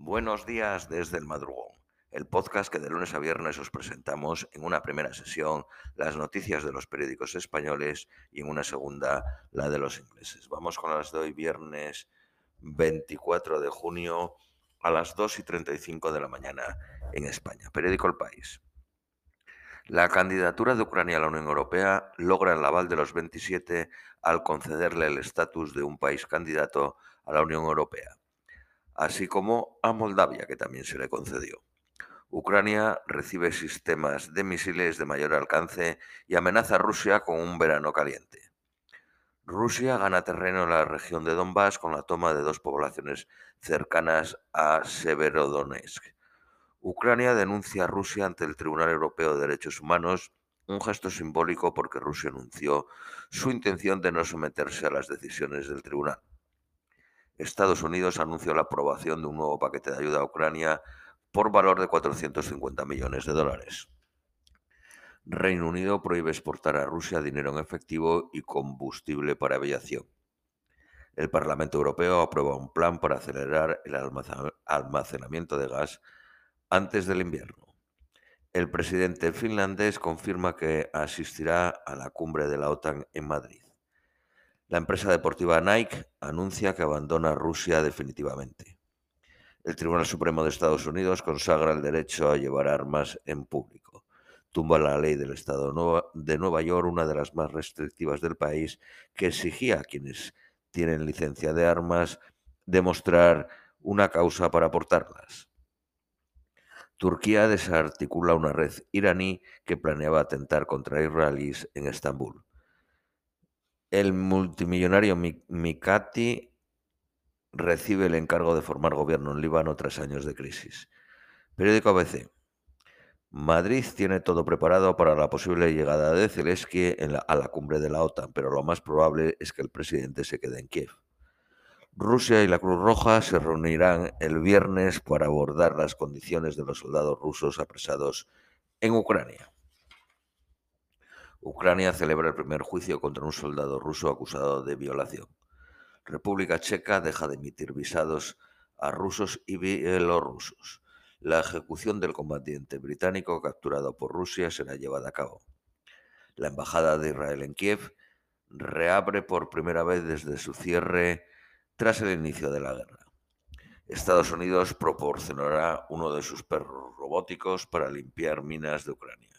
Buenos días desde el madrugón, el podcast que de lunes a viernes os presentamos en una primera sesión las noticias de los periódicos españoles y en una segunda la de los ingleses. Vamos con las de hoy viernes 24 de junio a las 2 y 35 de la mañana en España. Periódico El País. La candidatura de Ucrania a la Unión Europea logra el aval de los 27 al concederle el estatus de un país candidato a la Unión Europea así como a Moldavia, que también se le concedió. Ucrania recibe sistemas de misiles de mayor alcance y amenaza a Rusia con un verano caliente. Rusia gana terreno en la región de Donbass con la toma de dos poblaciones cercanas a Severodonetsk. Ucrania denuncia a Rusia ante el Tribunal Europeo de Derechos Humanos, un gesto simbólico porque Rusia anunció su intención de no someterse a las decisiones del tribunal. Estados Unidos anunció la aprobación de un nuevo paquete de ayuda a Ucrania por valor de 450 millones de dólares. Reino Unido prohíbe exportar a Rusia dinero en efectivo y combustible para aviación. El Parlamento Europeo aprueba un plan para acelerar el almacenamiento de gas antes del invierno. El presidente finlandés confirma que asistirá a la cumbre de la OTAN en Madrid. La empresa deportiva Nike anuncia que abandona Rusia definitivamente. El Tribunal Supremo de Estados Unidos consagra el derecho a llevar armas en público. Tumba la ley del Estado de Nueva York, una de las más restrictivas del país, que exigía a quienes tienen licencia de armas demostrar una causa para portarlas. Turquía desarticula una red iraní que planeaba atentar contra israelíes en Estambul. El multimillonario Mikati recibe el encargo de formar gobierno en Líbano tras años de crisis. Periódico ABC. Madrid tiene todo preparado para la posible llegada de Zelensky a la cumbre de la OTAN, pero lo más probable es que el presidente se quede en Kiev. Rusia y la Cruz Roja se reunirán el viernes para abordar las condiciones de los soldados rusos apresados en Ucrania. Ucrania celebra el primer juicio contra un soldado ruso acusado de violación. República Checa deja de emitir visados a rusos y bielorrusos. La ejecución del combatiente británico capturado por Rusia será llevada a cabo. La Embajada de Israel en Kiev reabre por primera vez desde su cierre tras el inicio de la guerra. Estados Unidos proporcionará uno de sus perros robóticos para limpiar minas de Ucrania.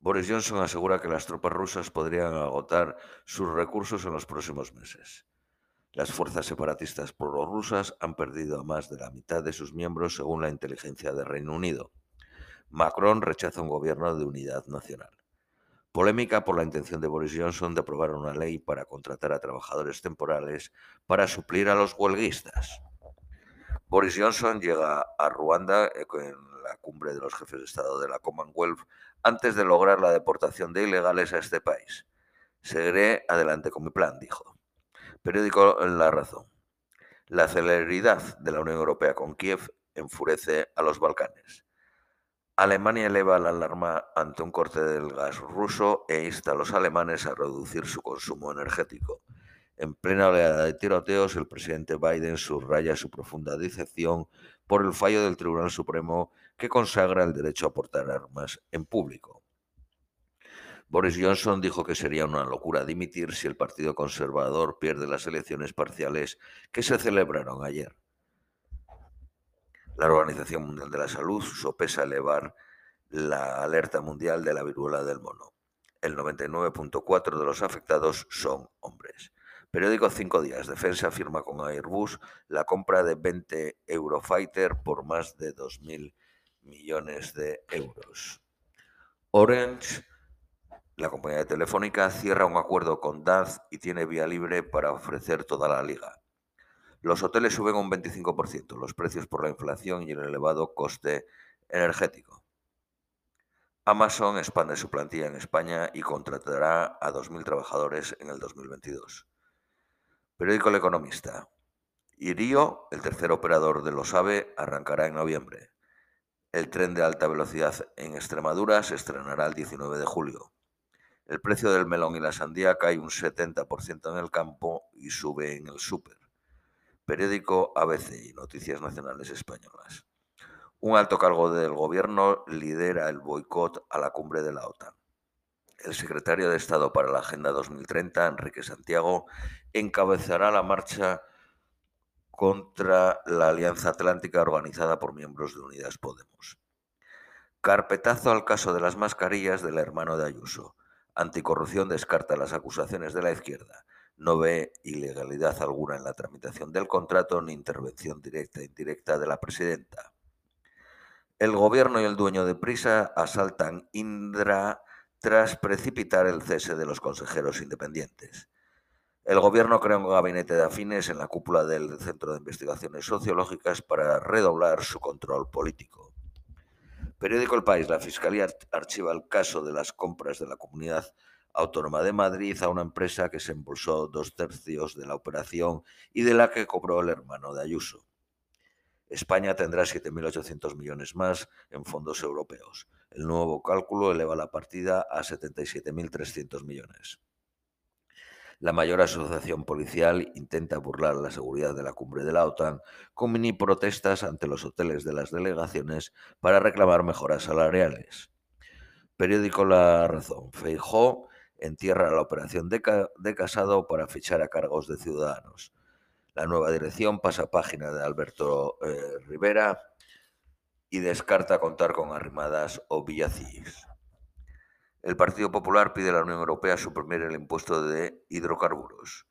Boris Johnson asegura que las tropas rusas podrían agotar sus recursos en los próximos meses. Las fuerzas separatistas prorrusas han perdido a más de la mitad de sus miembros según la inteligencia del Reino Unido. Macron rechaza un gobierno de unidad nacional. Polémica por la intención de Boris Johnson de aprobar una ley para contratar a trabajadores temporales para suplir a los huelguistas. Boris Johnson llega a Ruanda en la cumbre de los jefes de Estado de la Commonwealth antes de lograr la deportación de ilegales a este país. Seguiré adelante con mi plan, dijo. Periódico La Razón. La celeridad de la Unión Europea con Kiev enfurece a los Balcanes. Alemania eleva la alarma ante un corte del gas ruso e insta a los alemanes a reducir su consumo energético. En plena oleada de tiroteos, el presidente Biden subraya su profunda decepción por el fallo del Tribunal Supremo que consagra el derecho a portar armas en público. Boris Johnson dijo que sería una locura dimitir si el Partido Conservador pierde las elecciones parciales que se celebraron ayer. La Organización Mundial de la Salud sopesa elevar la alerta mundial de la viruela del mono. El 99.4 de los afectados son hombres. Periódico Cinco Días. Defensa firma con Airbus la compra de 20 Eurofighter por más de 2.000 millones de euros. Orange, la compañía de telefónica, cierra un acuerdo con DAZ y tiene vía libre para ofrecer toda la liga. Los hoteles suben un 25%, los precios por la inflación y el elevado coste energético. Amazon expande su plantilla en España y contratará a 2.000 trabajadores en el 2022. Periódico El Economista. Irio, el tercer operador de los AVE, arrancará en noviembre. El tren de alta velocidad en Extremadura se estrenará el 19 de julio. El precio del melón y la sandía cae un 70% en el campo y sube en el súper. Periódico ABC y Noticias Nacionales Españolas. Un alto cargo del gobierno lidera el boicot a la cumbre de la OTAN. El secretario de Estado para la Agenda 2030, Enrique Santiago, encabezará la marcha contra la Alianza Atlántica organizada por miembros de Unidas Podemos. Carpetazo al caso de las mascarillas del hermano de Ayuso. Anticorrupción descarta las acusaciones de la izquierda. No ve ilegalidad alguna en la tramitación del contrato ni intervención directa e indirecta de la presidenta. El gobierno y el dueño de Prisa asaltan Indra tras precipitar el cese de los consejeros independientes. El gobierno creó un gabinete de afines en la cúpula del Centro de Investigaciones Sociológicas para redoblar su control político. Periódico El País. La Fiscalía archiva el caso de las compras de la Comunidad Autónoma de Madrid a una empresa que se embolsó dos tercios de la operación y de la que cobró el hermano de Ayuso. España tendrá 7.800 millones más en fondos europeos. El nuevo cálculo eleva la partida a 77.300 millones. La mayor asociación policial intenta burlar la seguridad de la cumbre de la OTAN con mini protestas ante los hoteles de las delegaciones para reclamar mejoras salariales. Periódico La Razón. Feijó entierra la operación de, Casado para fichar a cargos de ciudadanos. La nueva dirección pasa página de Alberto eh, Rivera y descarta contar con arrimadas o villacís. El Partido Popular pide a la Unión Europea suprimir el impuesto de hidrocarburos.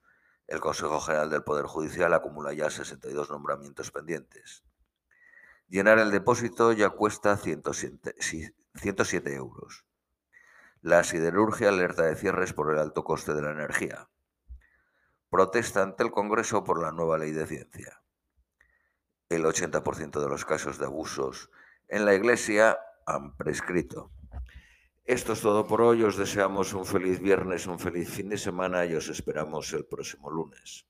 El Consejo General del Poder Judicial acumula ya 62 nombramientos pendientes. Llenar el depósito ya cuesta 107, 107 euros. La siderurgia alerta de cierres por el alto coste de la energía. Protesta ante el Congreso por la nueva ley de ciencia. El 80% de los casos de abusos en la Iglesia han prescrito. Esto es todo por hoy. Os deseamos un feliz viernes, un feliz fin de semana y os esperamos el próximo lunes.